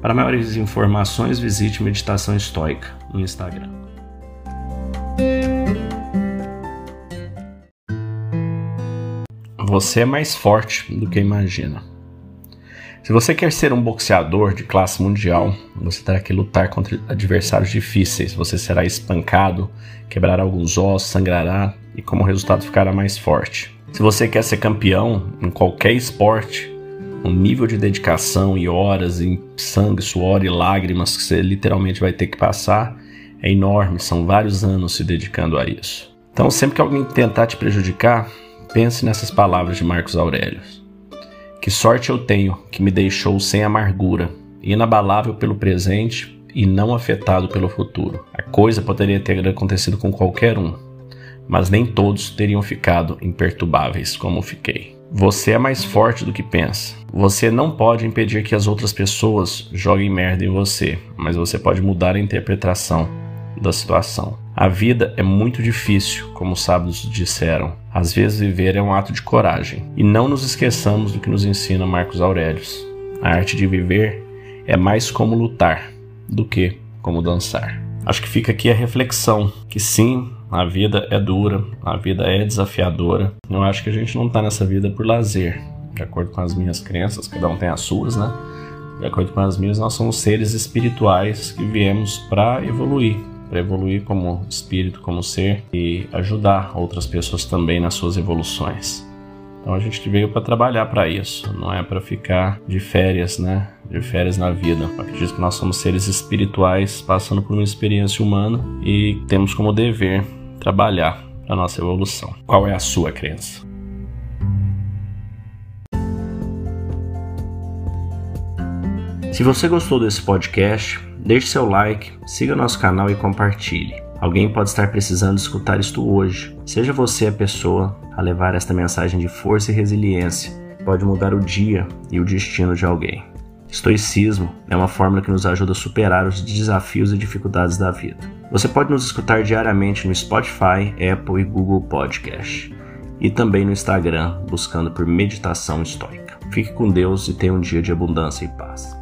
Para maiores informações, visite Meditação Estoica no Instagram. Você é mais forte do que imagina. Se você quer ser um boxeador de classe mundial, você terá que lutar contra adversários difíceis. Você será espancado, quebrará alguns ossos, sangrará e, como resultado, ficará mais forte. Se você quer ser campeão em qualquer esporte, o nível de dedicação e horas em sangue, suor e lágrimas que você literalmente vai ter que passar é enorme, são vários anos se dedicando a isso. Então, sempre que alguém tentar te prejudicar, pense nessas palavras de Marcos Aurélio. Que sorte eu tenho que me deixou sem amargura, inabalável pelo presente e não afetado pelo futuro. A coisa poderia ter acontecido com qualquer um, mas nem todos teriam ficado imperturbáveis como fiquei. Você é mais forte do que pensa. Você não pode impedir que as outras pessoas joguem merda em você, mas você pode mudar a interpretação da situação. A vida é muito difícil, como os sábios disseram. Às vezes viver é um ato de coragem. E não nos esqueçamos do que nos ensina Marcos Aurelius. A arte de viver é mais como lutar do que como dançar. Acho que fica aqui a reflexão que sim, a vida é dura, a vida é desafiadora. Eu acho que a gente não está nessa vida por lazer, de acordo com as minhas crenças, cada um tem as suas, né? De acordo com as minhas, nós somos seres espirituais que viemos para evoluir, para evoluir como espírito, como ser e ajudar outras pessoas também nas suas evoluções. Então a gente veio para trabalhar para isso, não é para ficar de férias, né? De férias na vida. Eu acredito que nós somos seres espirituais passando por uma experiência humana e temos como dever trabalhar a nossa evolução. Qual é a sua crença? Se você gostou desse podcast, deixe seu like, siga nosso canal e compartilhe. Alguém pode estar precisando escutar isto hoje. Seja você a pessoa a levar esta mensagem de força e resiliência. Pode mudar o dia e o destino de alguém. Estoicismo é uma fórmula que nos ajuda a superar os desafios e dificuldades da vida. Você pode nos escutar diariamente no Spotify, Apple e Google Podcast e também no Instagram buscando por Meditação Estoica. Fique com Deus e tenha um dia de abundância e paz.